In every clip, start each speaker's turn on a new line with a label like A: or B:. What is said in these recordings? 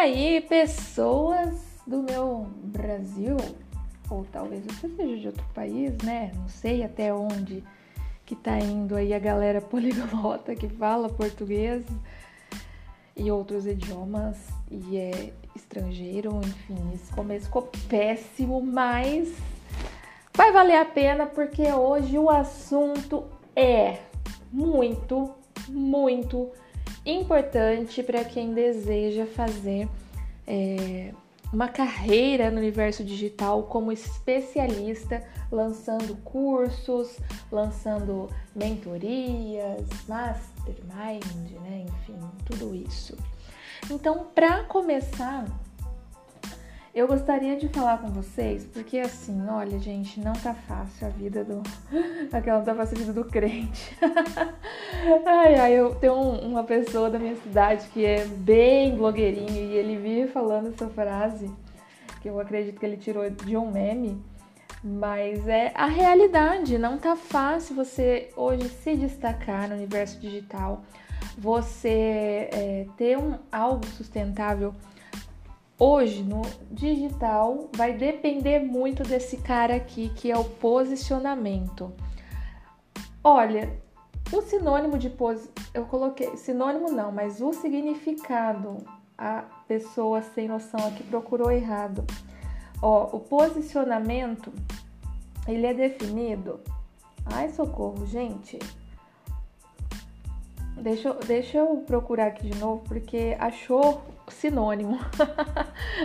A: aí, pessoas do meu Brasil, ou talvez você seja de outro país, né? Não sei até onde que tá indo aí a galera poliglota que fala português e outros idiomas e é estrangeiro, enfim, esse começo ficou péssimo, mas vai valer a pena porque hoje o assunto é muito, muito importante para quem deseja fazer é, uma carreira no universo digital como especialista, lançando cursos, lançando mentorias, mastermind, né? Enfim, tudo isso. Então, para começar, eu gostaria de falar com vocês, porque assim, olha, gente, não tá fácil a vida do. Aquela não tá fácil a vida do crente. ai, ai, eu tenho uma pessoa da minha cidade que é bem blogueirinho e ele vive falando essa frase, que eu acredito que ele tirou de um meme, mas é a realidade. Não tá fácil você hoje se destacar no universo digital, você é, ter um, algo sustentável Hoje, no digital, vai depender muito desse cara aqui, que é o posicionamento. Olha, o sinônimo de pos... eu coloquei sinônimo não, mas o significado a pessoa sem noção aqui procurou errado. Ó, o posicionamento ele é definido. Ai, socorro, gente. Deixa, deixa eu procurar aqui de novo, porque achou sinônimo.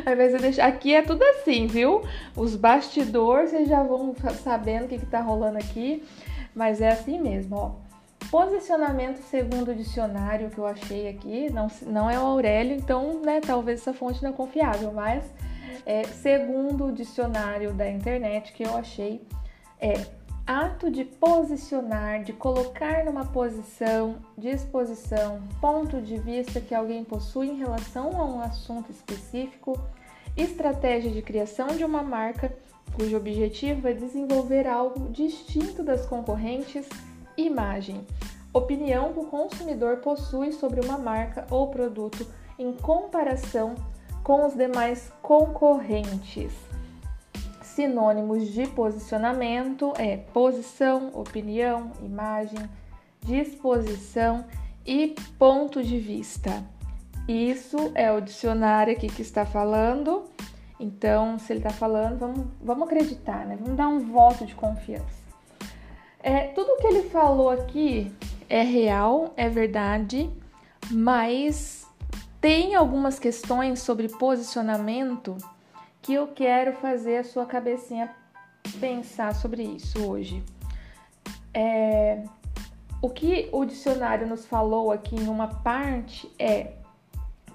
A: Ao invés de deixar. Aqui é tudo assim, viu? Os bastidores, vocês já vão sabendo o que, que tá rolando aqui, mas é assim mesmo, ó. Posicionamento segundo o dicionário que eu achei aqui, não, não é o Aurélio, então, né, talvez essa fonte não é confiável, mas é, segundo o dicionário da internet que eu achei, é ato de posicionar, de colocar numa posição, disposição, ponto de vista que alguém possui em relação a um assunto específico, estratégia de criação de uma marca cujo objetivo é desenvolver algo distinto das concorrentes, imagem, opinião que o consumidor possui sobre uma marca ou produto em comparação com os demais concorrentes. Sinônimos de posicionamento é posição, opinião, imagem, disposição e ponto de vista. Isso é o dicionário aqui que está falando. Então, se ele está falando, vamos, vamos acreditar, né? Vamos dar um voto de confiança. É, tudo que ele falou aqui é real, é verdade, mas tem algumas questões sobre posicionamento que eu quero fazer a sua cabecinha pensar sobre isso hoje. É, o que o dicionário nos falou aqui em uma parte é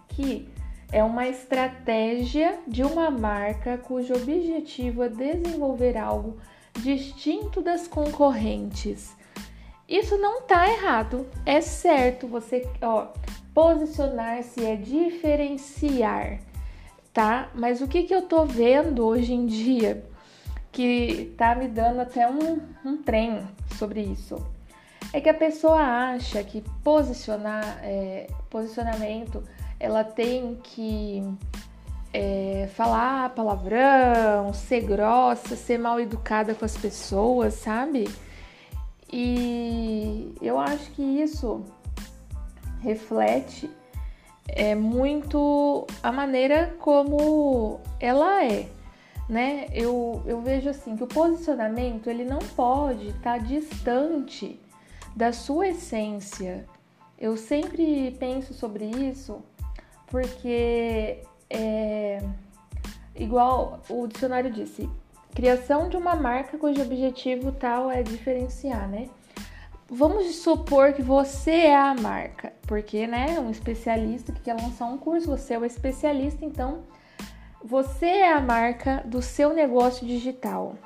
A: que é uma estratégia de uma marca cujo objetivo é desenvolver algo distinto das concorrentes. Isso não tá errado, é certo. Você, ó, posicionar-se é diferenciar tá? Mas o que, que eu tô vendo hoje em dia que tá me dando até um, um trem sobre isso? É que a pessoa acha que posicionar, é, posicionamento, ela tem que é, falar palavrão, ser grossa, ser mal educada com as pessoas, sabe? E eu acho que isso reflete é muito a maneira como ela é, né? Eu, eu vejo assim que o posicionamento ele não pode estar tá distante da sua essência. Eu sempre penso sobre isso porque é igual o dicionário disse, criação de uma marca cujo objetivo tal é diferenciar, né? Vamos supor que você é a marca, porque, né, um especialista que quer lançar um curso, você é o especialista, então você é a marca do seu negócio digital.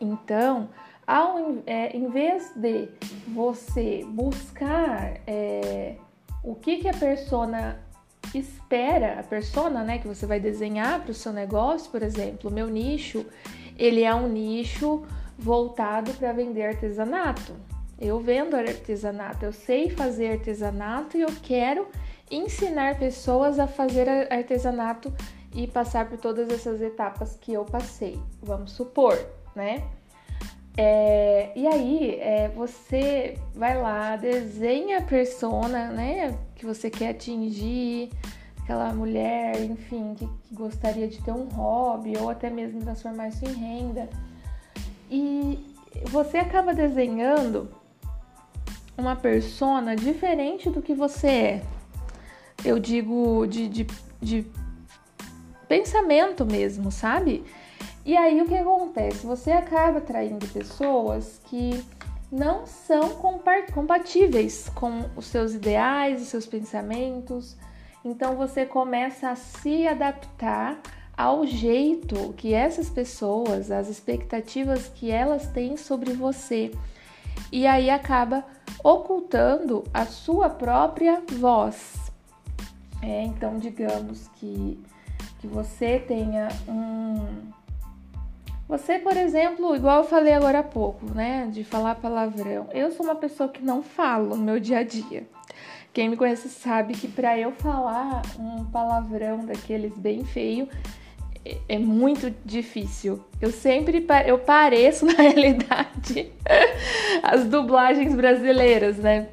A: Então, ao, é, em vez de você buscar é, o que, que a persona espera, a persona né, que você vai desenhar para o seu negócio, por exemplo, o meu nicho, ele é um nicho voltado para vender artesanato. Eu vendo artesanato, eu sei fazer artesanato e eu quero ensinar pessoas a fazer artesanato e passar por todas essas etapas que eu passei, vamos supor, né? É, e aí, é, você vai lá, desenha a persona, né, que você quer atingir, aquela mulher, enfim, que, que gostaria de ter um hobby ou até mesmo transformar isso em renda. E você acaba desenhando uma persona diferente do que você é. Eu digo de, de, de pensamento mesmo, sabe? E aí o que acontece? Você acaba atraindo pessoas que não são compatíveis com os seus ideais, os seus pensamentos. Então você começa a se adaptar ao jeito que essas pessoas, as expectativas que elas têm sobre você. E aí acaba ocultando a sua própria voz. É, então, digamos que que você tenha um. Você, por exemplo, igual eu falei agora há pouco, né, de falar palavrão. Eu sou uma pessoa que não falo no meu dia a dia. Quem me conhece sabe que para eu falar um palavrão daqueles bem feio é, muito difícil. Eu sempre eu pareço na realidade as dublagens brasileiras, né?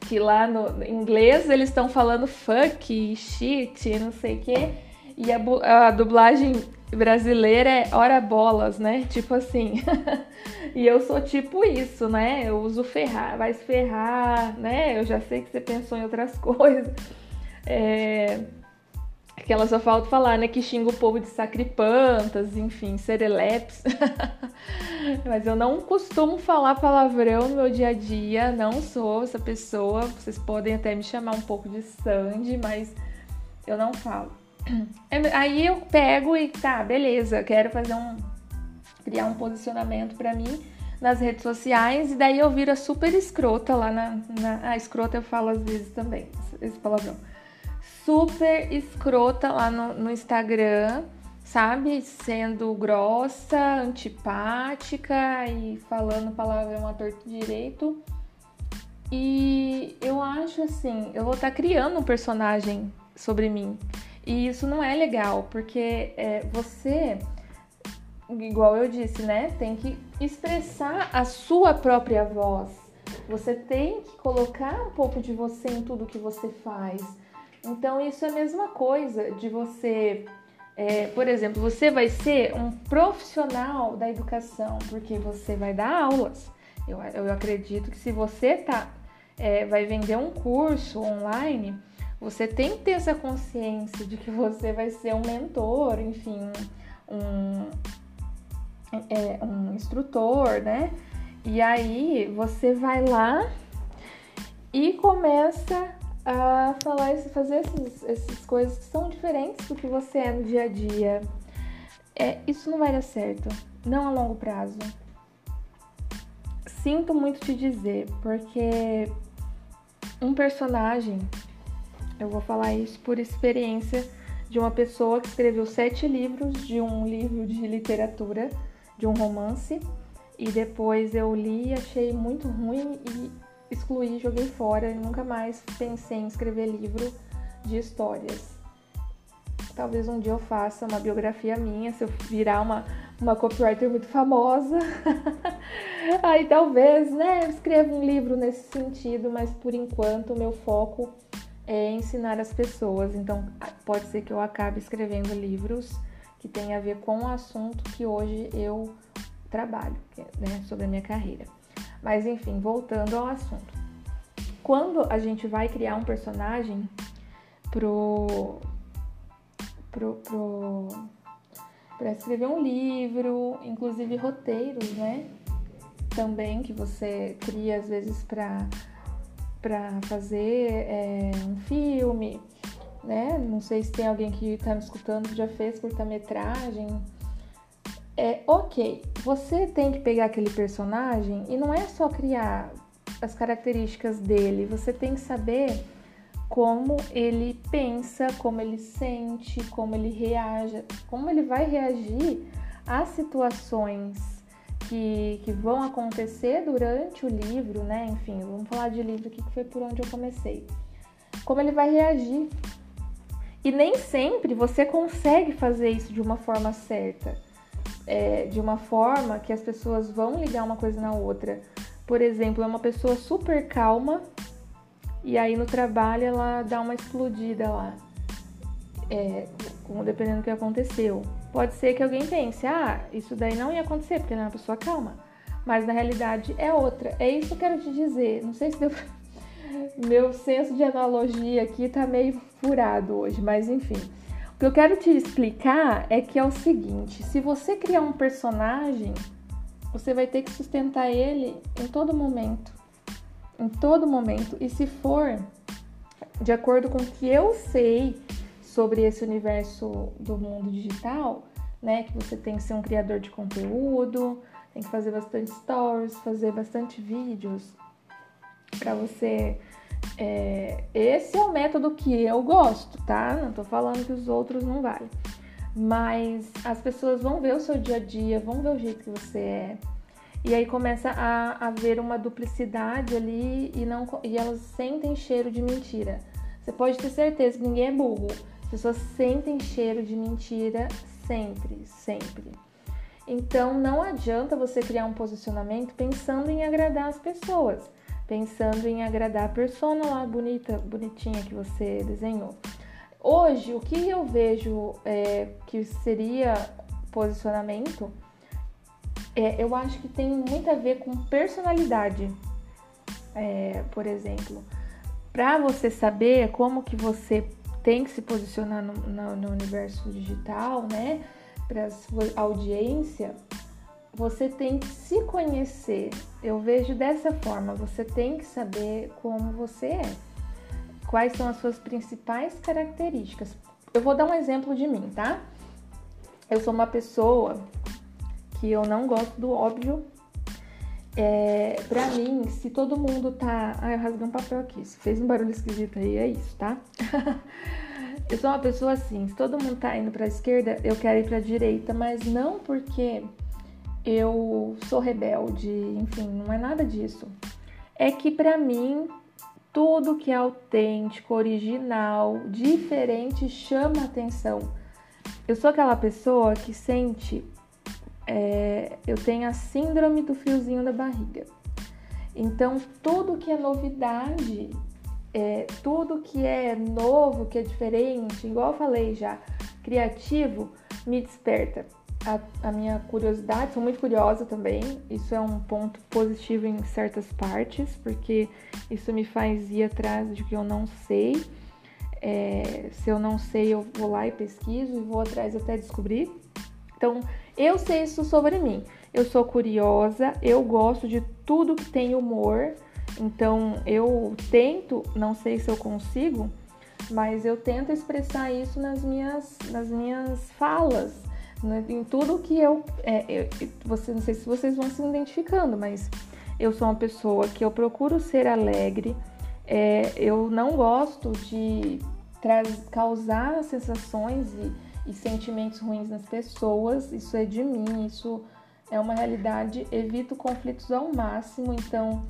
A: Que lá no inglês eles estão falando fuck, shit, não sei o quê. E a, a dublagem brasileira é hora bolas, né? Tipo assim. e eu sou tipo isso, né? Eu uso ferrar, vai se ferrar, né? Eu já sei que você pensou em outras coisas. É... Que ela só falta falar, né? Que xinga o povo de sacripantas, enfim, serelepes. Mas eu não costumo falar palavrão no meu dia a dia, não sou essa pessoa. Vocês podem até me chamar um pouco de Sandy, mas eu não falo. É, aí eu pego e tá, beleza, quero fazer um. criar um posicionamento para mim nas redes sociais e daí eu viro a super escrota lá na. na a escrota eu falo às vezes também, esse palavrão. Super escrota lá no, no Instagram, sabe? Sendo grossa, antipática e falando palavrão à torto direito. E eu acho assim, eu vou estar tá criando um personagem sobre mim. E isso não é legal, porque é, você, igual eu disse, né, tem que expressar a sua própria voz. Você tem que colocar um pouco de você em tudo que você faz. Então, isso é a mesma coisa de você. É, por exemplo, você vai ser um profissional da educação, porque você vai dar aulas. Eu, eu acredito que se você tá, é, vai vender um curso online, você tem que ter essa consciência de que você vai ser um mentor, enfim, um, é, um instrutor, né? E aí você vai lá e começa a falar, fazer essas, essas coisas que são diferentes do que você é no dia a dia. É, isso não vai dar certo, não a longo prazo. Sinto muito te dizer, porque um personagem eu vou falar isso por experiência de uma pessoa que escreveu sete livros de um livro de literatura, de um romance, e depois eu li, achei muito ruim e excluí, joguei fora e nunca mais pensei em escrever livro de histórias. Talvez um dia eu faça uma biografia minha, se eu virar uma, uma copywriter muito famosa. Aí talvez, né, escreva um livro nesse sentido, mas por enquanto o meu foco é ensinar as pessoas. Então, pode ser que eu acabe escrevendo livros que tenham a ver com o assunto que hoje eu trabalho, é, né, sobre a minha carreira. Mas enfim, voltando ao assunto. Quando a gente vai criar um personagem pro pro, pro para escrever um livro, inclusive roteiros, né? Também que você cria às vezes para para fazer é, um filme, né? Não sei se tem alguém que está me escutando que já fez curta-metragem. É ok, você tem que pegar aquele personagem e não é só criar as características dele, você tem que saber como ele pensa, como ele sente, como ele reage, como ele vai reagir às situações que, que vão acontecer durante o livro, né? Enfim, vamos falar de livro aqui que foi por onde eu comecei. como ele vai reagir. E nem sempre você consegue fazer isso de uma forma certa, é, de uma forma que as pessoas vão ligar uma coisa na outra. Por exemplo, é uma pessoa super calma e aí no trabalho ela dá uma explodida lá, é, dependendo do que aconteceu. Pode ser que alguém pense, ah, isso daí não ia acontecer porque ela é uma pessoa calma, mas na realidade é outra. É isso que eu quero te dizer. Não sei se deu meu senso de analogia aqui tá meio furado hoje, mas enfim. Que eu quero te explicar é que é o seguinte: se você criar um personagem, você vai ter que sustentar ele em todo momento em todo momento. E se for de acordo com o que eu sei sobre esse universo do mundo digital, né, que você tem que ser um criador de conteúdo, tem que fazer bastante stories, fazer bastante vídeos para você. É, esse é o método que eu gosto, tá? Não tô falando que os outros não valem. Mas as pessoas vão ver o seu dia a dia, vão ver o jeito que você é, e aí começa a haver uma duplicidade ali e, não, e elas sentem cheiro de mentira. Você pode ter certeza que ninguém é burro. As pessoas sentem cheiro de mentira sempre, sempre. Então não adianta você criar um posicionamento pensando em agradar as pessoas, pensando em agradar a persona lá bonita, bonitinha que você desenhou. Hoje, o que eu vejo é, que seria posicionamento é, eu acho que tem muito a ver com personalidade. É, por exemplo, para você saber como que você tem que se posicionar no, no, no universo digital, né? Para sua audiência, você tem que se conhecer. Eu vejo dessa forma, você tem que saber como você é. Quais são as suas principais características. Eu vou dar um exemplo de mim, tá? Eu sou uma pessoa que eu não gosto do óbvio. É, pra mim, se todo mundo tá. Ah, eu rasguei um papel aqui. Se fez um barulho esquisito aí, é isso, tá? eu sou uma pessoa assim, se todo mundo tá indo pra esquerda, eu quero ir pra direita, mas não porque eu sou rebelde, enfim, não é nada disso. É que pra mim, tudo que é autêntico, original, diferente chama atenção. Eu sou aquela pessoa que sente é, eu tenho a síndrome do fiozinho da barriga. Então, tudo que é novidade, é, tudo que é novo, que é diferente, igual eu falei já, criativo, me desperta. A, a, minha curiosidade, sou muito curiosa também. Isso é um ponto positivo em certas partes, porque isso me faz ir atrás de que eu não sei. É, se eu não sei, eu vou lá e pesquiso e vou atrás até descobrir. Então, eu sei isso sobre mim. Eu sou curiosa, eu gosto de tudo que tem humor. Então eu tento, não sei se eu consigo, mas eu tento expressar isso nas minhas, nas minhas falas, né? em tudo que eu, é, eu, você não sei se vocês vão se identificando, mas eu sou uma pessoa que eu procuro ser alegre. É, eu não gosto de causar sensações e e sentimentos ruins nas pessoas. Isso é de mim, isso é uma realidade. Evito conflitos ao máximo, então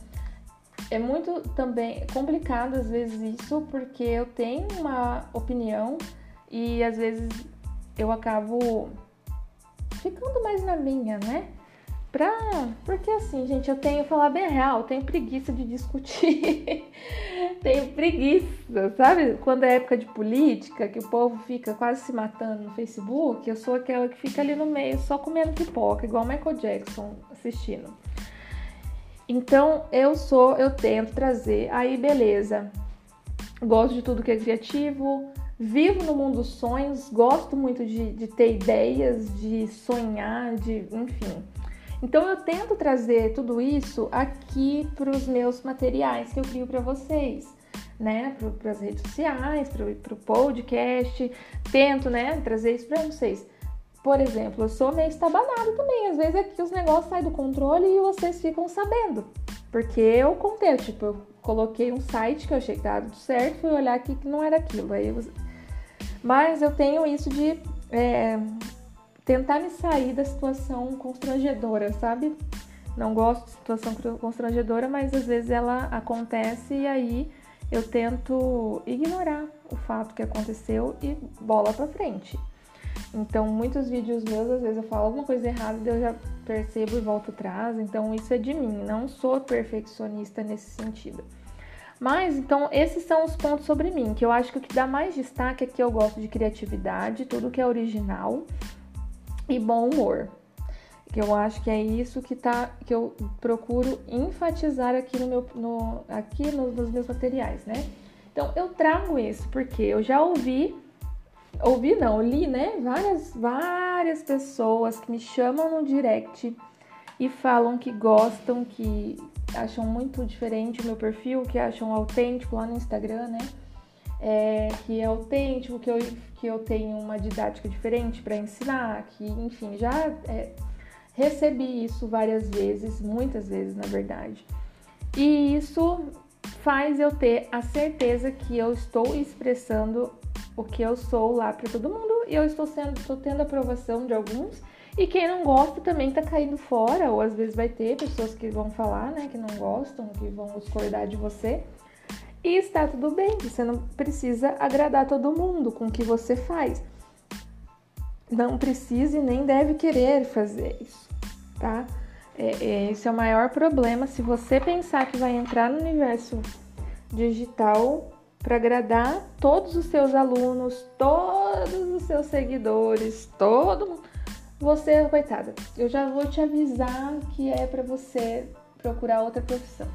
A: é muito também complicado às vezes isso, porque eu tenho uma opinião e às vezes eu acabo ficando mais na minha, né? Pra... Porque assim, gente, eu tenho, falar bem real, eu tenho preguiça de discutir. tenho preguiça, sabe? Quando é época de política, que o povo fica quase se matando no Facebook, eu sou aquela que fica ali no meio só comendo pipoca, igual Michael Jackson assistindo. Então, eu sou, eu tento trazer, aí beleza. Gosto de tudo que é criativo, vivo no mundo dos sonhos, gosto muito de, de ter ideias, de sonhar, de, enfim. Então eu tento trazer tudo isso aqui para os meus materiais que eu crio para vocês, né? Para as redes sociais, para o podcast. Tento, né? Trazer isso para vocês. Por exemplo, eu sou meio estabanado também. Às vezes aqui os negócios saem do controle e vocês ficam sabendo. Porque eu contei, tipo, eu coloquei um site que eu achei que tudo certo, fui olhar aqui que não era aquilo. Aí. Mas eu tenho isso de é, tentar me sair da situação constrangedora, sabe? Não gosto de situação constrangedora, mas às vezes ela acontece e aí eu tento ignorar o fato que aconteceu e bola para frente. Então, muitos vídeos meus, às vezes eu falo alguma coisa errada, eu já percebo e volto atrás. Então, isso é de mim. Não sou perfeccionista nesse sentido. Mas, então, esses são os pontos sobre mim, que eu acho que o que dá mais destaque é que eu gosto de criatividade, tudo que é original e bom humor. Que eu acho que é isso que tá que eu procuro enfatizar aqui no meu no, aqui nos, nos meus materiais, né? Então, eu trago isso porque eu já ouvi ouvi não, li, né? Várias várias pessoas que me chamam no direct e falam que gostam, que acham muito diferente o meu perfil, que acham autêntico lá no Instagram, né? É, que é autêntico, que eu, que eu tenho uma didática diferente para ensinar, que, enfim, já é, recebi isso várias vezes, muitas vezes, na verdade. E isso faz eu ter a certeza que eu estou expressando o que eu sou lá para todo mundo e eu estou sendo, estou tendo aprovação de alguns e quem não gosta também tá caindo fora, ou às vezes vai ter pessoas que vão falar, né, que não gostam, que vão discordar de você. E está tudo bem, você não precisa agradar todo mundo com o que você faz. Não precisa e nem deve querer fazer isso, tá? É, é, esse é o maior problema. Se você pensar que vai entrar no universo digital para agradar todos os seus alunos, todos os seus seguidores, todo mundo você, coitada, eu já vou te avisar que é para você procurar outra profissão,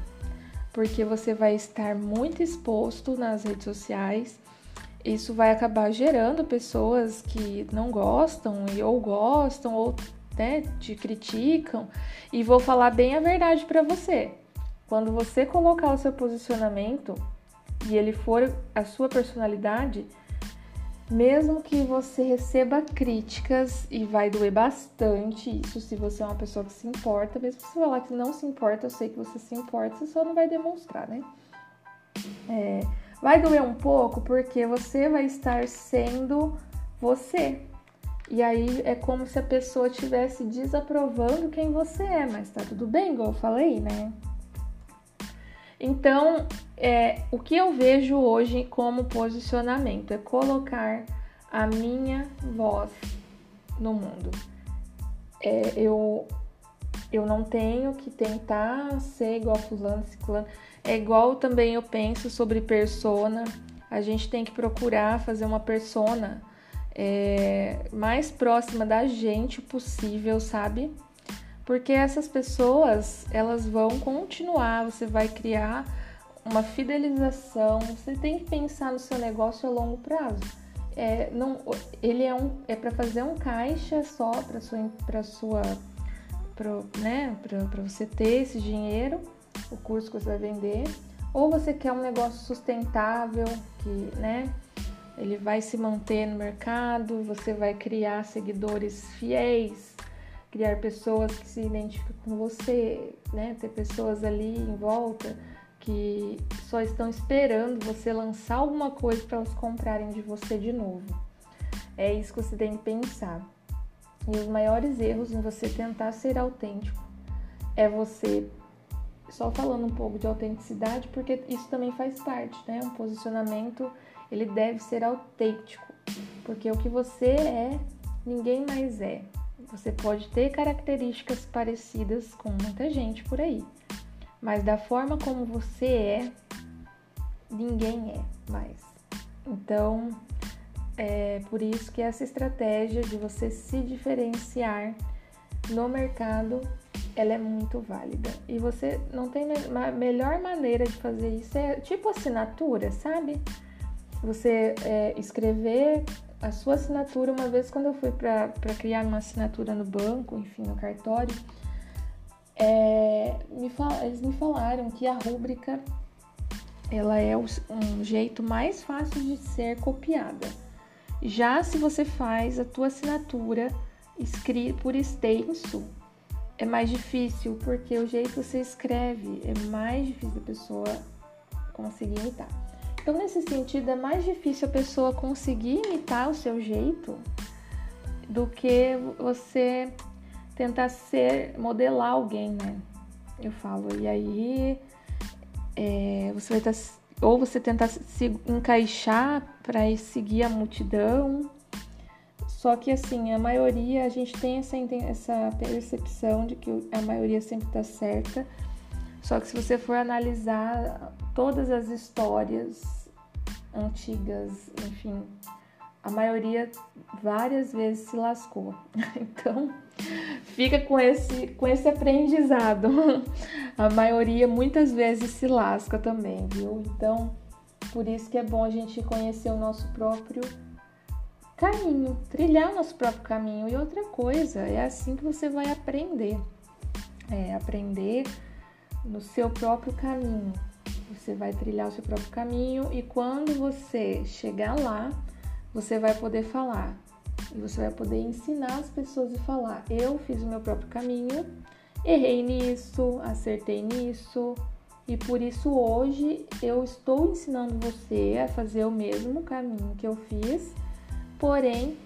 A: porque você vai estar muito exposto nas redes sociais. Isso vai acabar gerando pessoas que não gostam ou gostam ou né, te criticam. E vou falar bem a verdade para você. Quando você colocar o seu posicionamento e ele for a sua personalidade, mesmo que você receba críticas e vai doer bastante isso se você é uma pessoa que se importa, mesmo que você falar que não se importa, eu sei que você se importa, você só não vai demonstrar, né? É, vai doer um pouco porque você vai estar sendo você. E aí é como se a pessoa estivesse desaprovando quem você é, mas tá tudo bem, igual eu falei, né? Então, é, o que eu vejo hoje como posicionamento é colocar a minha voz no mundo. É, eu, eu não tenho que tentar ser igual fulano, ciclano. É igual também eu penso sobre persona. A gente tem que procurar fazer uma persona é, mais próxima da gente possível, sabe? Porque essas pessoas elas vão continuar, você vai criar uma fidelização, você tem que pensar no seu negócio a longo prazo. É, não, ele é, um, é para fazer um caixa só para sua, para sua, pro, né, para você ter esse dinheiro, o curso que você vai vender, ou você quer um negócio sustentável que, né, ele vai se manter no mercado, você vai criar seguidores fiéis, criar pessoas que se identificam com você, né? Ter pessoas ali em volta que só estão esperando você lançar alguma coisa para elas comprarem de você de novo. É isso que você tem que pensar. E os maiores erros em você tentar ser autêntico é você só falando um pouco de autenticidade, porque isso também faz parte, né? Um posicionamento, ele deve ser autêntico, porque o que você é, ninguém mais é. Você pode ter características parecidas com muita gente por aí, mas da forma como você é, ninguém é mais. Então, é por isso que essa estratégia de você se diferenciar no mercado, ela é muito válida. E você não tem a melhor maneira de fazer isso é tipo assinatura, sabe? Você é, escrever a sua assinatura, uma vez quando eu fui para criar uma assinatura no banco, enfim, no cartório, é, me eles me falaram que a rúbrica ela é um jeito mais fácil de ser copiada. Já se você faz a tua assinatura por extenso, é mais difícil, porque o jeito que você escreve é mais difícil da pessoa conseguir imitar. Então, nesse sentido, é mais difícil a pessoa conseguir imitar o seu jeito do que você tentar ser, modelar alguém, né? Eu falo, e aí é, você vai estar tá ou você tentar se encaixar para seguir a multidão. Só que assim, a maioria, a gente tem essa, essa percepção de que a maioria sempre está certa. Só que se você for analisar todas as histórias antigas, enfim, a maioria várias vezes se lascou. Então, fica com esse, com esse aprendizado. A maioria muitas vezes se lasca também, viu? Então, por isso que é bom a gente conhecer o nosso próprio caminho, trilhar o nosso próprio caminho. E outra coisa, é assim que você vai aprender. É aprender no seu próprio caminho. Você vai trilhar o seu próprio caminho e quando você chegar lá, você vai poder falar e você vai poder ensinar as pessoas a falar: eu fiz o meu próprio caminho, errei nisso, acertei nisso, e por isso hoje eu estou ensinando você a fazer o mesmo caminho que eu fiz, porém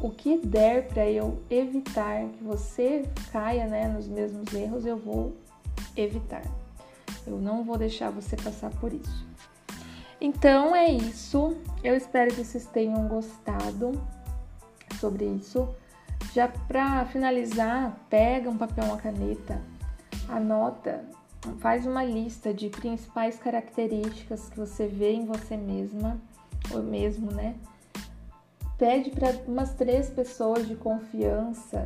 A: o que der para eu evitar que você caia né, nos mesmos erros, eu vou evitar. Eu não vou deixar você passar por isso. Então é isso. Eu espero que vocês tenham gostado sobre isso. Já para finalizar, pega um papel, uma caneta, anota, faz uma lista de principais características que você vê em você mesma, ou mesmo, né? Pede para umas três pessoas de confiança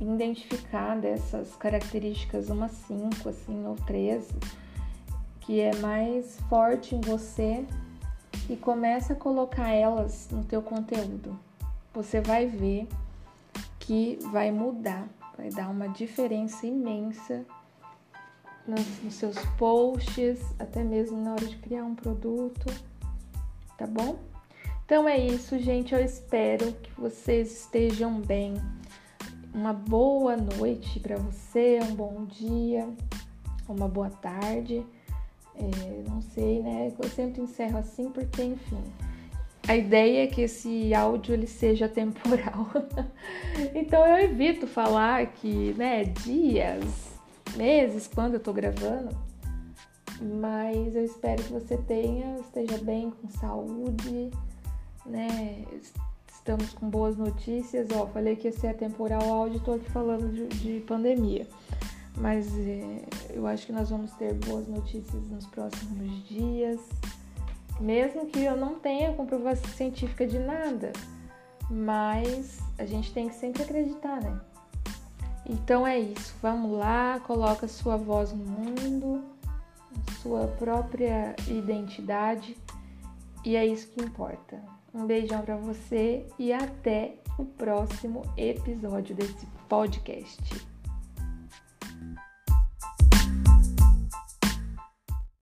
A: identificar dessas características, umas cinco, assim, ou três que é mais forte em você e começa a colocar elas no teu conteúdo. Você vai ver que vai mudar, vai dar uma diferença imensa nos, nos seus posts, até mesmo na hora de criar um produto, tá bom? Então é isso, gente. Eu espero que vocês estejam bem. Uma boa noite para você, um bom dia, uma boa tarde. É, não sei, né? Eu sempre encerro assim porque, enfim, a ideia é que esse áudio ele seja temporal. então eu evito falar que, né, dias, meses quando eu tô gravando, mas eu espero que você tenha, esteja bem, com saúde, né? Estamos com boas notícias. Ó, falei que ia ser temporal áudio, tô aqui falando de, de pandemia mas é, eu acho que nós vamos ter boas notícias nos próximos dias, mesmo que eu não tenha comprovação científica de nada, mas a gente tem que sempre acreditar, né? Então é isso, vamos lá, coloca sua voz no mundo, sua própria identidade e é isso que importa. Um beijão para você e até o próximo episódio desse podcast.